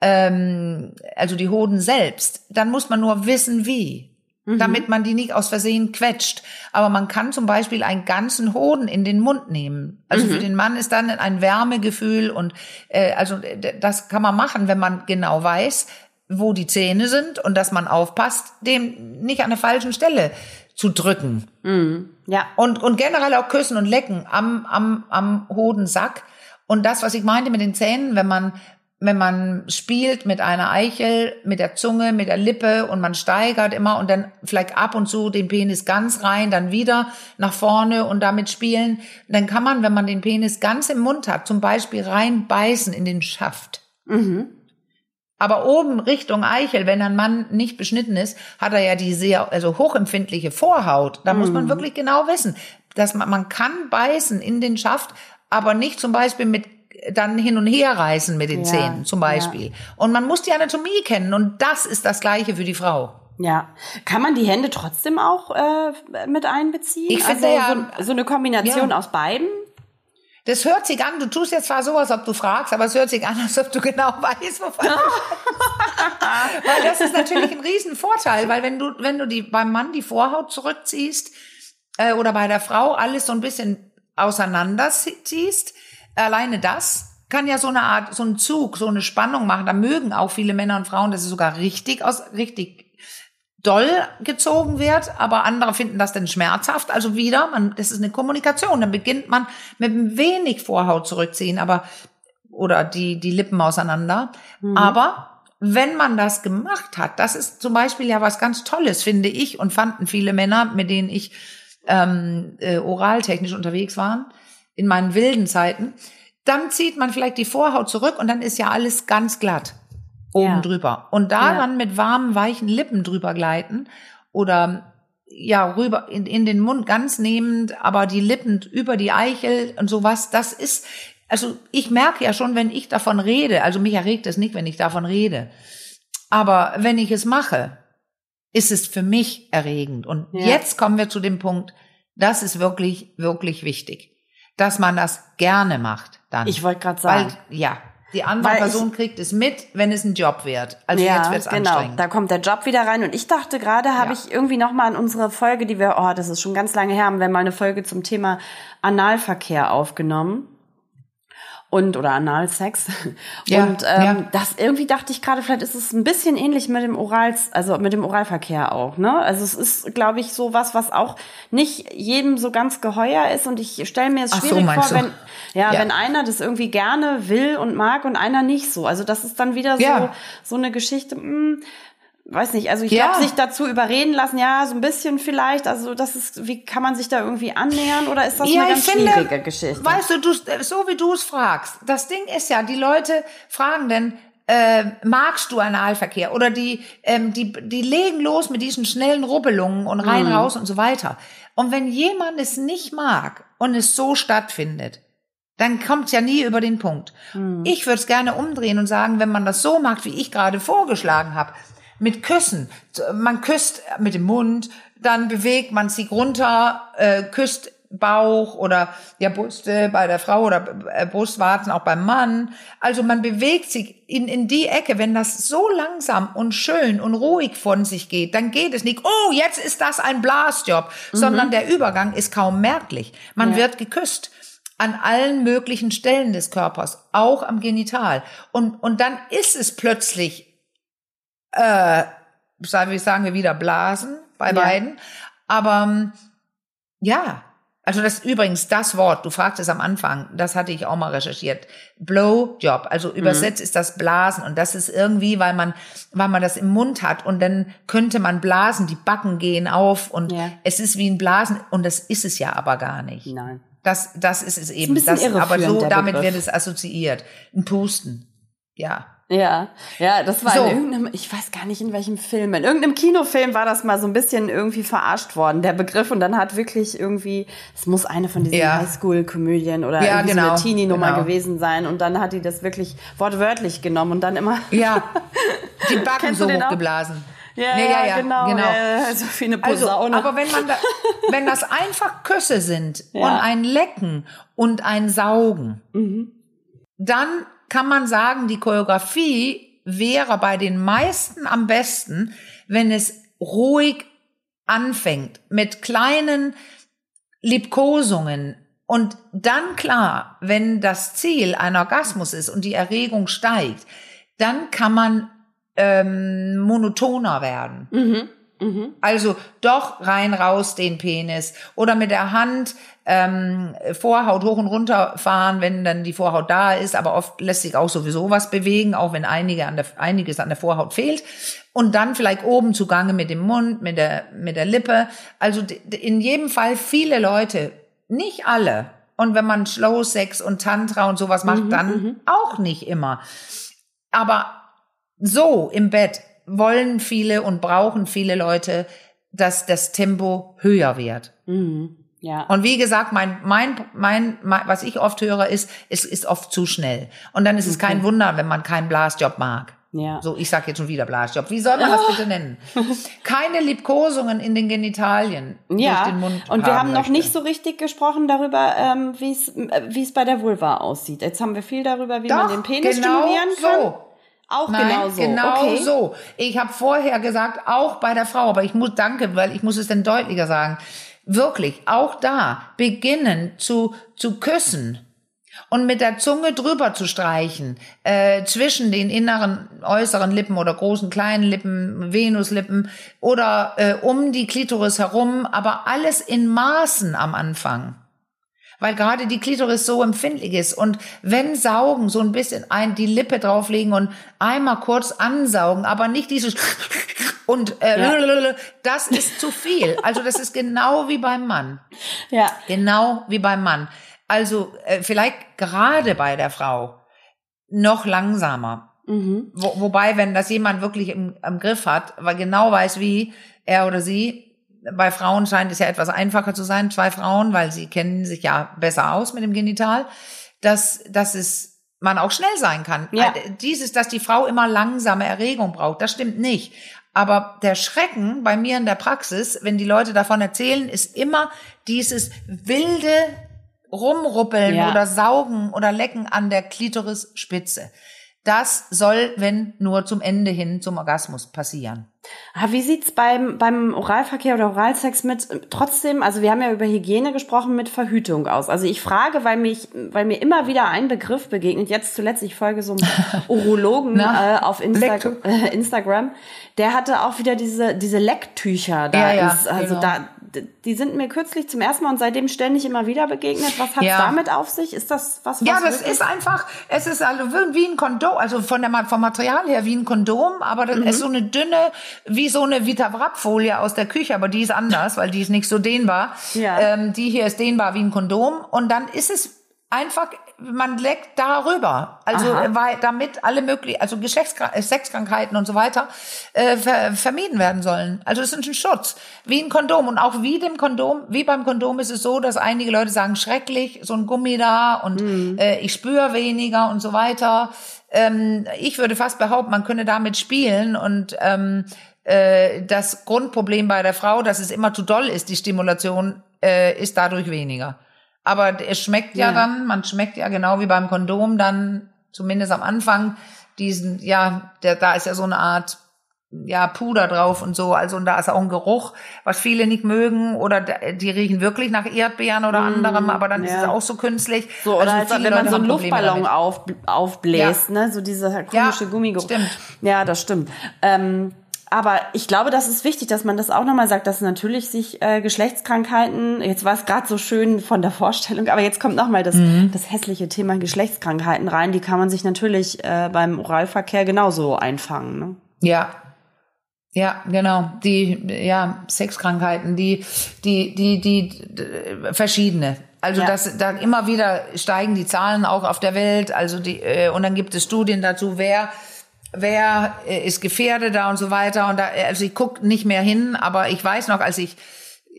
ähm, also die Hoden selbst, dann muss man nur wissen, wie. Damit man die nicht aus Versehen quetscht. Aber man kann zum Beispiel einen ganzen Hoden in den Mund nehmen. Also für den Mann ist dann ein Wärmegefühl und äh, also das kann man machen, wenn man genau weiß, wo die Zähne sind und dass man aufpasst, dem nicht an der falschen Stelle zu drücken. Ja. Und, und generell auch küssen und lecken am, am, am Hodensack. Und das, was ich meinte mit den Zähnen, wenn man, wenn man spielt mit einer Eichel, mit der Zunge, mit der Lippe und man steigert immer und dann vielleicht ab und zu den Penis ganz rein, dann wieder nach vorne und damit spielen, dann kann man, wenn man den Penis ganz im Mund hat, zum Beispiel reinbeißen in den Schaft. Aber oben Richtung Eichel, wenn ein Mann nicht beschnitten ist, hat er ja die sehr, also hochempfindliche Vorhaut. Da muss man wirklich genau wissen, dass man, man kann beißen in den Schaft, aber nicht zum Beispiel mit dann hin und her reißen mit den Ja, Zähnen zum Beispiel. Und man muss die Anatomie kennen und das ist das Gleiche für die Frau. Ja. Kann man die Hände trotzdem auch äh, mit einbeziehen? Ich finde also ja- so, so eine Kombination Ja. aus beiden? Das hört sich an, du tust jetzt zwar so, als ob du fragst, aber es hört sich an, als ob du genau weißt, wovon du Weil das ist natürlich ein Riesenvorteil, weil wenn du, wenn du die beim Mann die Vorhaut zurückziehst äh, oder bei der Frau alles so ein bisschen auseinanderziehst, alleine das kann ja so eine Art, so einen Zug, so eine Spannung machen. Da mögen auch viele Männer und Frauen, dass es sogar richtig aus, richtig doll gezogen wird, aber andere finden das dann schmerzhaft. Also wieder, man, das ist eine Kommunikation. Dann beginnt man mit ein wenig Vorhaut zurückziehen, aber oder die die Lippen auseinander. Aber wenn man das gemacht hat, das ist zum Beispiel ja was ganz Tolles, finde ich, und fanden viele Männer, mit denen ich ähm, äh, oraltechnisch unterwegs war, in meinen wilden Zeiten, dann zieht man vielleicht die Vorhaut zurück und dann ist ja alles ganz glatt oben Ja. drüber. Und da Ja. dann mit warmen, weichen Lippen drüber gleiten oder ja, rüber in, in den Mund ganz nehmend, aber die Lippen über die Eichel und sowas, das ist, also ich merke ja schon, wenn ich davon rede, also mich erregt es nicht, wenn ich davon rede, aber wenn ich es mache, ist es für mich erregend. Und Ja. jetzt kommen wir zu dem Punkt, das ist wirklich, wirklich wichtig, dass man das gerne macht dann. Ich wollte gerade Weil, sagen. ja, die andere Weil ich- Person kriegt es mit, wenn es ein Job wird. Also jetzt wird es genau. anstrengend. Da kommt der Job wieder rein. Und ich dachte gerade, habe Ja. ich irgendwie noch mal an unsere Folge, die wir, oh, das ist schon ganz lange her, haben wir mal eine Folge zum Thema Analverkehr aufgenommen. Und, oder Analsex. Ja, und ähm, ja. das irgendwie dachte ich gerade, vielleicht ist es ein bisschen ähnlich mit dem Oral, also mit dem Oralverkehr auch, ne? Also es ist, glaube ich, so was, was auch nicht jedem so ganz geheuer ist. Und ich stelle mir es Ach so, schwierig vor, wenn, ja, Ja. wenn einer das irgendwie gerne will und mag und einer nicht so. Also das ist dann wieder so, so eine Geschichte, hm, weiß nicht, also ich Ja. glaube, sich dazu überreden lassen, ja, so ein bisschen vielleicht, also das ist, wie kann man sich da irgendwie annähern oder ist das eine ganz schwierige Geschichte? Weißt du, du, so wie du es fragst, das Ding ist ja, die Leute fragen denn, äh, magst du Analverkehr? Oder die, ähm, die, die legen los mit diesen schnellen Rubbelungen und rein, raus und so weiter. Und wenn jemand es nicht mag und es so stattfindet, dann kommt es ja nie über den Punkt. Ich würde es gerne umdrehen und sagen, wenn man das so macht, wie ich gerade vorgeschlagen habe, mit Küssen. Man küsst mit dem Mund, dann bewegt man sich runter, äh, küsst Bauch oder ja Brüste bei der Frau oder äh, Brustwarzen auch beim Mann. Also man bewegt sich in, in die Ecke. Wenn das so langsam und schön und ruhig von sich geht, dann geht es nicht, oh, jetzt ist das ein Blasjob, sondern der Übergang ist kaum merklich. Man Ja. wird geküsst an allen möglichen Stellen des Körpers, auch am Genital. Und, und dann ist es plötzlich äh, sagen wir, sagen wir wieder Blasen bei Ja. beiden. Aber ähm, ja, also das übrigens das Wort, du fragtest am Anfang, das hatte ich auch mal recherchiert. Blowjob, also Mhm. übersetzt ist das Blasen und das ist irgendwie, weil man, weil man das im Mund hat und dann könnte man blasen, die Backen gehen auf und Ja. es ist wie ein Blasen und das ist es ja aber gar nicht. Nein. Das, das ist es eben. bisschen das, aber so, damit wird es assoziiert. Ein Pusten. Ja. Ja, ja, das war So. in irgendeinem, ich weiß gar nicht in welchem Film, in irgendeinem Kinofilm war das mal so ein bisschen irgendwie verarscht worden, der Begriff. Und dann hat wirklich irgendwie, es muss eine von diesen Ja. Highschool-Komödien oder Ja, irgendwie so genau, eine Teenie-Nummer genau. gewesen sein. Und dann hat die das wirklich wortwörtlich genommen und dann immer. Ja. Die Backen so hochgeblasen. Ja, Nee, ja, genau. genau. Ja, so wie eine Also, Posaune. aber wenn man da, wenn das einfach Küsse sind Ja. und ein Lecken und ein Saugen, Mhm. dann kann man sagen, die Choreografie wäre bei den meisten am besten, wenn es ruhig anfängt mit kleinen Liebkosungen und dann klar, wenn das Ziel ein Orgasmus ist und die Erregung steigt, dann kann man ähm, monotoner werden. Mhm. Also doch rein raus den Penis oder mit der Hand ähm, Vorhaut hoch und runter fahren, wenn dann die Vorhaut da ist, aber oft lässt sich auch sowieso was bewegen, auch wenn einige an der, einiges an der Vorhaut fehlt. Und dann vielleicht oben zugange mit dem Mund, mit der, mit der Lippe. Also in jedem Fall viele Leute, nicht alle. Und wenn man Slow Sex und Tantra und sowas macht, dann auch nicht immer. Aber so im Bett wollen viele und brauchen viele Leute, dass das Tempo höher wird. Mhm. Ja. Und wie gesagt, mein, mein, mein, mein, was ich oft höre, ist, es ist oft zu schnell. Und dann ist es kein Wunder, wenn man keinen Blasjob mag. Ja. So, ich sag jetzt schon wieder Blasjob. Wie soll man das bitte nennen? Keine Liebkosungen in den Genitalien Ja, durch den Mund. und wir haben noch möchte. nicht so richtig gesprochen darüber, ähm, wie es äh, wie es bei der Vulva aussieht. Jetzt haben wir viel darüber, wie man den Penis genau stimulieren kann. So. Auch Nein, genau so. Genau okay. so. Ich habe vorher gesagt, auch bei der Frau, aber ich muss danke, weil ich muss es denn deutlicher sagen. Wirklich, auch da beginnen zu zu küssen und mit der Zunge drüber zu streichen, äh, zwischen den inneren, äußeren Lippen oder großen, kleinen Lippen, Venuslippen oder äh, um die Klitoris herum, aber alles in Maßen am Anfang. Weil gerade die Klitoris so empfindlich ist. Und wenn saugen, so ein bisschen ein, die Lippe drauflegen und einmal kurz ansaugen, aber nicht dieses und äh, das ist zu viel. Also das ist genau wie beim Mann. Ja. Genau wie beim Mann. Also äh, vielleicht gerade bei der Frau noch langsamer. Mhm. Wo, wobei, wenn das jemand wirklich im, im Griff hat, weil genau weiß, wie er oder sie, bei Frauen scheint es ja etwas einfacher zu sein, zwei Frauen, weil sie kennen sich ja besser aus mit dem Genital, dass, dass es man auch schnell sein kann. Ja. Äh, Dieses, dass die Frau immer langsame Erregung braucht, das stimmt nicht. Aber der Schrecken bei mir in der Praxis, wenn die Leute davon erzählen, ist immer dieses wilde Rumruppeln Ja. oder Saugen oder Lecken an der Klitorisspitze. Das soll, wenn nur zum Ende hin zum Orgasmus passieren. Ah, wie sieht's beim, beim Oralverkehr oder Oralsex mit äh, trotzdem, also wir haben ja über Hygiene gesprochen, mit Verhütung aus? Also ich frage, weil mich, weil mir immer wieder ein Begriff begegnet, jetzt zuletzt, ich folge so einem Urologen Na, äh, auf Insta äh, Instagram, der hatte auch wieder diese, diese Lecktücher da. Ja, ja, ins, also genau. da, die sind mir kürzlich zum ersten Mal und seitdem ständig immer wieder begegnet. Was hat's Ja. damit auf sich? Ist das was? was Ja, das wirklich- ist einfach, es ist also wie ein Kondom, also von der, vom Material her wie ein Kondom, aber das ist so eine dünne, wie so eine Vita-Wrap-Folie aus der Küche, aber die ist anders, weil die ist nicht so dehnbar. Ja. Ähm, die hier ist dehnbar wie ein Kondom und dann ist es einfach, man leckt darüber. Also, Aha. weil damit alle möglichen, also Geschlechtskra äh, Sexkrankheiten und so weiter äh, ver vermieden werden sollen. Also es ist ein Schutz, wie ein Kondom. Und auch wie dem Kondom, wie beim Kondom ist es so, dass einige Leute sagen, schrecklich, so ein Gummi da und Mhm. äh, ich spüre weniger und so weiter. Ähm, ich würde fast behaupten, man könne damit spielen und ähm, äh, das Grundproblem bei der Frau, dass es immer zu doll ist, die Stimulation, äh, ist dadurch weniger. Aber es schmeckt ja, Ja. dann, man schmeckt ja genau wie beim Kondom dann, zumindest am Anfang, diesen, ja, der, da ist ja so eine Art, ja, Puder drauf und so, also und da ist auch ein Geruch, was viele nicht mögen oder die riechen wirklich nach Erdbeeren oder anderem, aber dann ist ja. es auch so künstlich. So, oder Also als viele wenn man so einen Luftballon auf, aufbläst, ne? So dieser komische Ja, Gummigeruch. stimmt. Ja, das stimmt. Ähm, aber ich glaube, das ist wichtig, dass man das auch nochmal sagt, dass natürlich sich äh, Geschlechtskrankheiten, jetzt war es gerade so schön von der Vorstellung, aber jetzt kommt nochmal das, Mhm. das hässliche Thema Geschlechtskrankheiten rein. Die kann man sich natürlich äh, beim Oralverkehr genauso einfangen. Ne? Ja. Ja, genau. Die, ja, Sexkrankheiten, die, die, die, die, d- verschiedene. Also Ja. das, da immer wieder steigen die Zahlen auch auf der Welt. Also die, äh, und dann gibt es Studien dazu, wer, wer äh, ist gefährdeter und so weiter. Und da, also ich guck nicht mehr hin, aber ich weiß noch, als ich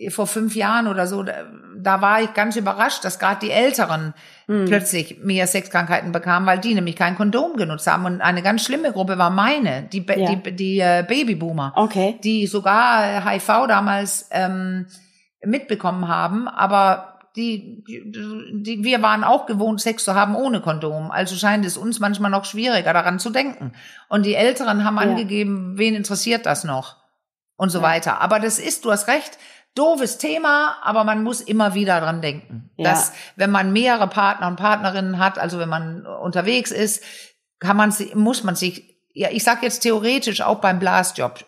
vor fünf Jahren oder so, da, da war ich ganz überrascht, dass gerade die Älteren plötzlich mehr Sexkrankheiten bekamen, weil die nämlich kein Kondom genutzt haben. Und eine ganz schlimme Gruppe war meine, die, Ja. die, die äh, Babyboomer, Okay. die sogar HIV damals ähm, mitbekommen haben, aber die, die, wir waren auch gewohnt, Sex zu haben ohne Kondom. Also scheint es uns manchmal noch schwieriger, daran zu denken. Und die Älteren haben angegeben, wen interessiert das noch? Und so weiter. Aber das ist, du hast recht, doofes Thema, aber man muss immer wieder dran denken. Ja. Dass, wenn man mehrere Partner und Partnerinnen hat, also wenn man unterwegs ist, kann man, muss man sich, ja, ich sag jetzt theoretisch auch beim Blasjob,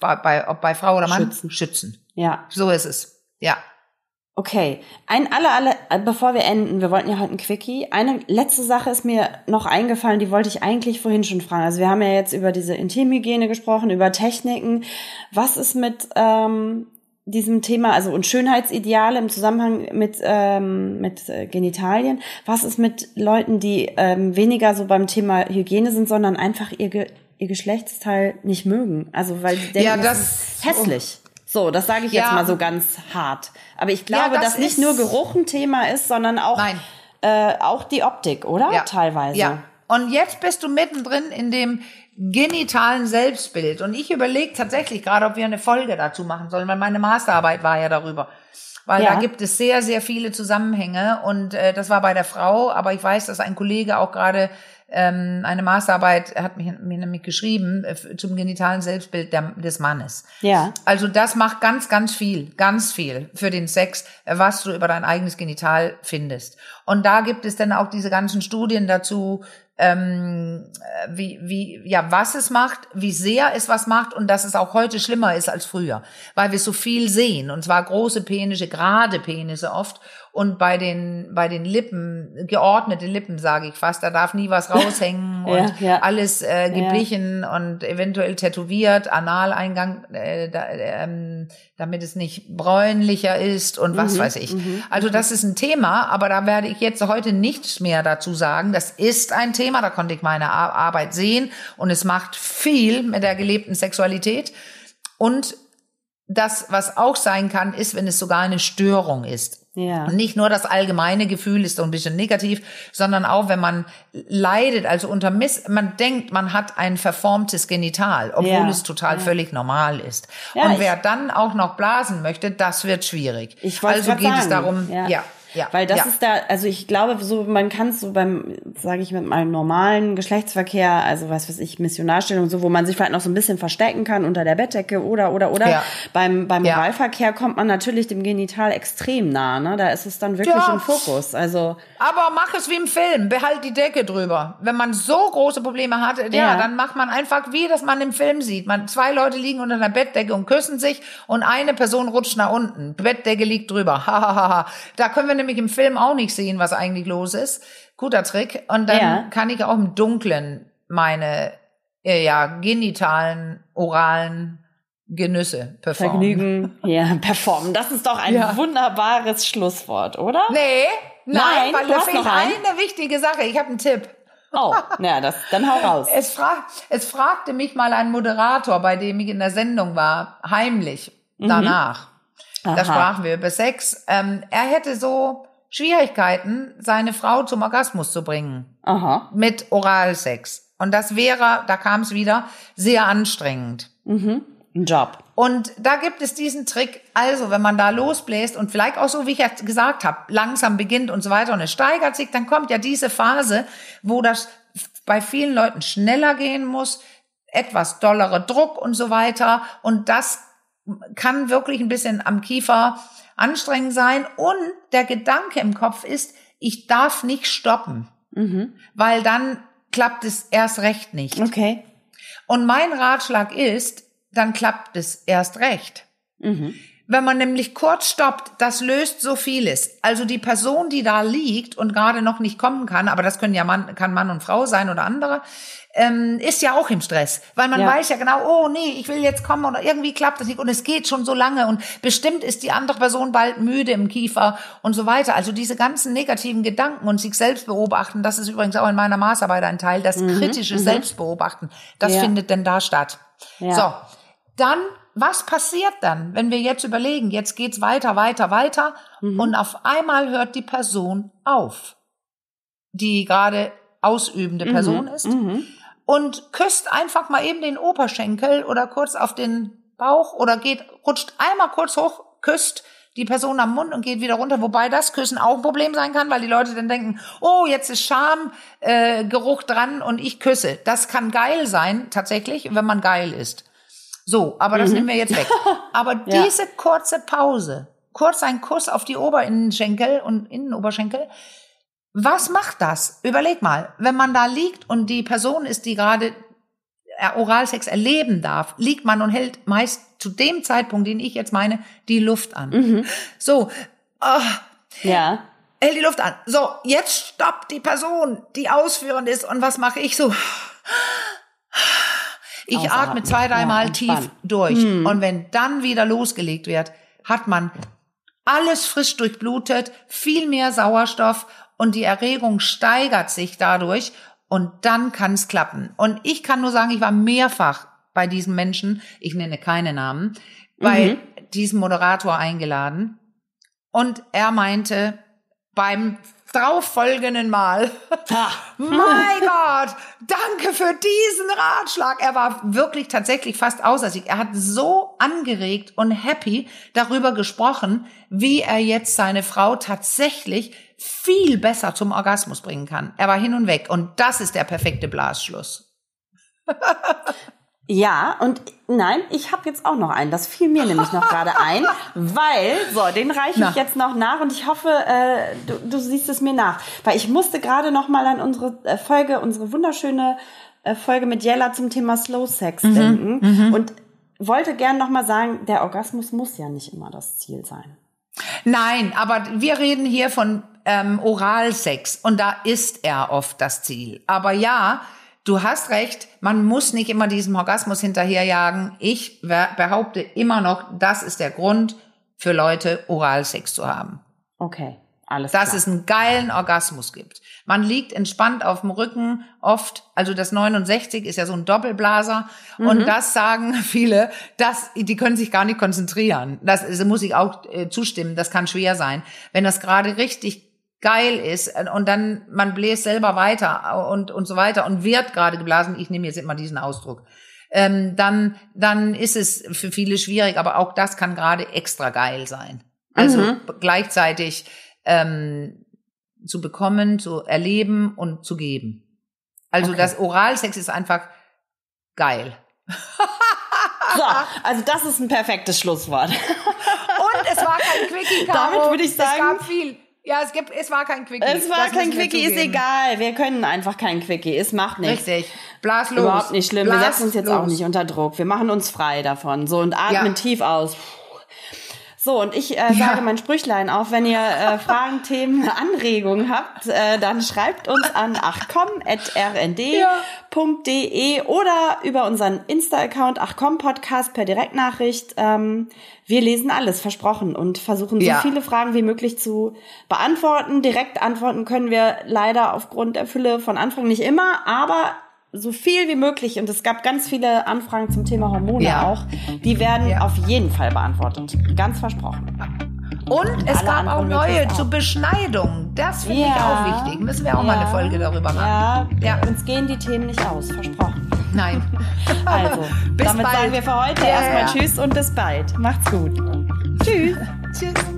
bei, bei, ob bei Frau oder Mann, Schützen. schützen. Ja. So ist es. Ja. Okay, ein aller, aller, äh, bevor wir enden, wir wollten ja heute ein Quickie. Eine letzte Sache ist mir noch eingefallen, die wollte ich eigentlich vorhin schon fragen. Also wir haben ja jetzt über diese Intimhygiene gesprochen, über Techniken. Was ist mit ähm, diesem Thema, also und Schönheitsideale im Zusammenhang mit, ähm, mit äh, Genitalien? Was ist mit Leuten, die ähm, weniger so beim Thema Hygiene sind, sondern einfach ihr, Ge ihr Geschlechtsteil nicht mögen? Also weil die denken, Ja, das das- ist hässlich. So, das sage ich Ja. jetzt mal so ganz hart. Aber ich glaube, das dass nicht nur Geruch ein Thema ist, sondern auch, äh, auch die Optik, oder? Teilweise. Ja. Und jetzt bist du mittendrin in dem genitalen Selbstbild. Und ich überlege tatsächlich gerade, ob wir eine Folge dazu machen sollen, weil meine Masterarbeit war ja darüber. Weil Ja. da gibt es sehr, sehr viele Zusammenhänge. Und äh, das war bei der Frau, aber ich weiß, dass ein Kollege auch gerade ähm, eine Masterarbeit hat mich, mir nämlich geschrieben äh, zum genitalen Selbstbild der, des Mannes. Ja. Also das macht ganz, ganz viel, ganz viel für den Sex, äh, was du über dein eigenes Genital findest. Und da gibt es dann auch diese ganzen Studien dazu, ähm, äh, wie, wie, ja, was es macht, wie sehr es was macht und dass es auch heute schlimmer ist als früher, weil wir so viel sehen und zwar große Penisse, gerade Penisse oft und bei den, bei den Lippen, geordnete Lippen, sage ich fast, da darf nie was raushängen Ja, und ja. alles äh, geblichen und eventuell tätowiert, Analeingang, äh, da, ähm, damit es nicht bräunlicher ist und was weiß ich. Also das ist ein Thema, aber da werde ich jetzt heute nichts mehr dazu sagen. Das ist ein Thema, da konnte ich meine Ar Arbeit sehen und es macht viel mit der gelebten Sexualität und das, was auch sein kann, ist, wenn es sogar eine Störung ist. Ja. Und nicht nur das allgemeine Gefühl ist so ein bisschen negativ, sondern auch, wenn man leidet, also unter Miss, man denkt, man hat ein verformtes Genital, obwohl Ja. es total völlig normal ist. Ja, Und wer dann auch noch blasen möchte, das wird schwierig. Ich also geht es sagen, darum, ja. Ja, Weil das ja. ist da, also ich glaube, so man kann es so beim, sage ich mit meinem normalen Geschlechtsverkehr, also was weiß ich, Missionarstellung und so, wo man sich vielleicht noch so ein bisschen verstecken kann unter der Bettdecke oder oder oder. Ja. Beim beim. Oralverkehr kommt man natürlich dem Genital extrem nah, ne? Da ist es dann wirklich im Fokus. Also Aber mach es wie im Film, behalt die Decke drüber. Wenn man so große Probleme hat, ja, dann macht man einfach wie das man im Film sieht. Man zwei Leute liegen unter einer Bettdecke und küssen sich und eine Person rutscht nach unten. Bettdecke liegt drüber. Da können wir nämlich im Film auch nicht sehen, was eigentlich los ist. Guter Trick. Und dann Ja. kann ich auch im Dunkeln meine äh, ja genitalen oralen Genüsse performen. Vergnügen, ja, performen. Das ist doch ein Ja. wunderbares Schlusswort, oder? Nee, nein, Nein, weil du da hast noch einen? eine wichtige Sache. Ich habe einen Tipp. Oh, na, das, dann hau raus. Es, fra es fragte mich mal ein Moderator, bei dem ich in der Sendung war, heimlich danach. Da Aha. sprachen wir über Sex. Ähm, er hätte so Schwierigkeiten, seine Frau zum Orgasmus zu bringen Aha. mit Oralsex. Und das wäre, da kam es wieder, sehr anstrengend. Ein Job. Und da gibt es diesen Trick, also wenn man da losbläst und vielleicht auch so, wie ich jetzt gesagt habe, langsam beginnt und so weiter und es steigert sich, dann kommt ja diese Phase, wo das bei vielen Leuten schneller gehen muss, etwas dollere Druck und so weiter. Und das kann wirklich ein bisschen am Kiefer anstrengend sein. Und der Gedanke im Kopf ist, ich darf nicht stoppen, weil dann klappt es erst recht nicht. Okay. Und mein Ratschlag ist, dann klappt es erst recht. Wenn man nämlich kurz stoppt, das löst so vieles. Also die Person, die da liegt und gerade noch nicht kommen kann, aber das können ja Mann, kann Mann und Frau sein oder andere, ähm, ist ja auch im Stress, weil man Ja. weiß ja genau, oh nee, ich will jetzt kommen oder irgendwie klappt das nicht und es geht schon so lange und bestimmt ist die andere Person bald müde im Kiefer und so weiter. Also diese ganzen negativen Gedanken und sich selbst beobachten, das ist übrigens auch in meiner Maßarbeit ein Teil, das kritische Selbstbeobachten, das Mhm, Ja. findet denn da statt. Ja. So, dann, was passiert dann, wenn wir jetzt überlegen, jetzt geht's weiter, weiter, weiter Mhm. und auf einmal hört die Person auf, die gerade ausübende Mhm. Person ist und küsst einfach mal eben den Oberschenkel oder kurz auf den Bauch oder geht, rutscht einmal kurz hoch, küsst die Person am Mund und geht wieder runter, wobei das Küssen auch ein Problem sein kann, weil die Leute dann denken, oh, jetzt ist Schamgeruch äh, dran und ich küsse. Das kann geil sein, tatsächlich, wenn man geil ist. So, aber das nehmen wir jetzt weg. Aber Mhm. Ja. diese kurze Pause, kurz ein Kuss auf die Oberinnenschenkel und Innenoberschenkel, was macht das? Überleg mal, wenn man da liegt und die Person ist, die gerade äh, Oralsex erleben darf, liegt man und hält meist zu dem Zeitpunkt, den ich jetzt meine, die Luft an. So, ah, Ja. hält die Luft an. So, jetzt stoppt die Person, die ausführend ist. Und was mache ich so? Ich Ausatmen. atme zwei, dreimal Ja, tief durch. Und wenn dann wieder losgelegt wird, hat man alles frisch durchblutet, viel mehr Sauerstoff und die Erregung steigert sich dadurch und dann kann es klappen. Und ich kann nur sagen, ich war mehrfach bei diesen Menschen, ich nenne keine Namen, weil diesen Moderator eingeladen und er meinte beim darauffolgenden Mal, mein Gott, danke für diesen Ratschlag. Er war wirklich tatsächlich fast außer sich. Er hat so angeregt und happy darüber gesprochen, wie er jetzt seine Frau tatsächlich viel besser zum Orgasmus bringen kann. Er war hin und weg und das ist der perfekte Blasschluss. Ja, und nein, ich habe jetzt auch noch einen. Das fiel mir nämlich noch gerade ein, weil, so, den reiche ich jetzt noch nach und ich hoffe, äh, du, du siehst es mir nach. Weil ich musste gerade noch mal an unsere äh, Folge, unsere wunderschöne äh, Folge mit Jella zum Thema Slow Sex mhm, denken mhm. und wollte gern noch mal sagen, der Orgasmus muss ja nicht immer das Ziel sein. Nein, aber wir reden hier von ähm, Oralsex und da ist er oft das Ziel. Aber ja, Du hast recht, man muss nicht immer diesem Orgasmus hinterherjagen. Ich behaupte immer noch, das ist der Grund für Leute, Oralsex zu haben. Okay, alles Dass klar. es einen geilen Orgasmus gibt. Man liegt entspannt auf dem Rücken, oft, also das 69 ist ja so ein Doppelblaser. Mhm. Und das sagen viele, dass, die können sich gar nicht konzentrieren. Das, das muss ich auch äh, zustimmen, das kann schwer sein. Wenn das gerade richtig geil ist und dann man bläst selber weiter und und so weiter und wird gerade geblasen. Ich nehme jetzt immer diesen Ausdruck. Ähm, dann dann ist es für viele schwierig, aber auch das kann gerade extra geil sein. Also mhm. gleichzeitig ähm, zu bekommen, zu erleben und zu geben. Also okay. das Oralsex ist einfach geil. So, also das ist ein perfektes Schlusswort. Und es war kein Quickie. Damit würde ich sagen, es gab viel. Ja, es gibt, es war kein Quickie. Es war das kein Quickie, ist egal. Wir können einfach kein Quickie. Es macht nichts. Richtig. Blas los. Überhaupt nicht schlimm. Blas wir setzen uns jetzt los. auch nicht unter Druck. Wir machen uns frei davon. So und atmen ja. tief aus. So, und ich äh, sage ja. mein Sprüchlein auf, wenn ihr äh, Fragen, Themen, Anregungen habt, äh, dann schreibt uns an achcom.rnd.de ja. oder über unseren Insta-Account achcom-podcast per Direktnachricht. Ähm, wir lesen alles, versprochen, und versuchen so ja. viele Fragen wie möglich zu beantworten. Direkt antworten können wir leider aufgrund der Fülle von Anfang nicht immer, aber so viel wie möglich, und es gab ganz viele Anfragen zum Thema Hormone ja. auch, die werden ja. auf jeden Fall beantwortet. Ganz versprochen. Und, und es gab auch neue zur Beschneidung. Das finde ja. ich auch wichtig. Müssen wir auch mal eine Folge darüber machen. Ja, uns gehen die Themen nicht aus, versprochen. Nein. Also, bis damit bald. sagen wir für heute erstmal Tschüss und bis bald. Macht's gut. Tschüss. Tschüss.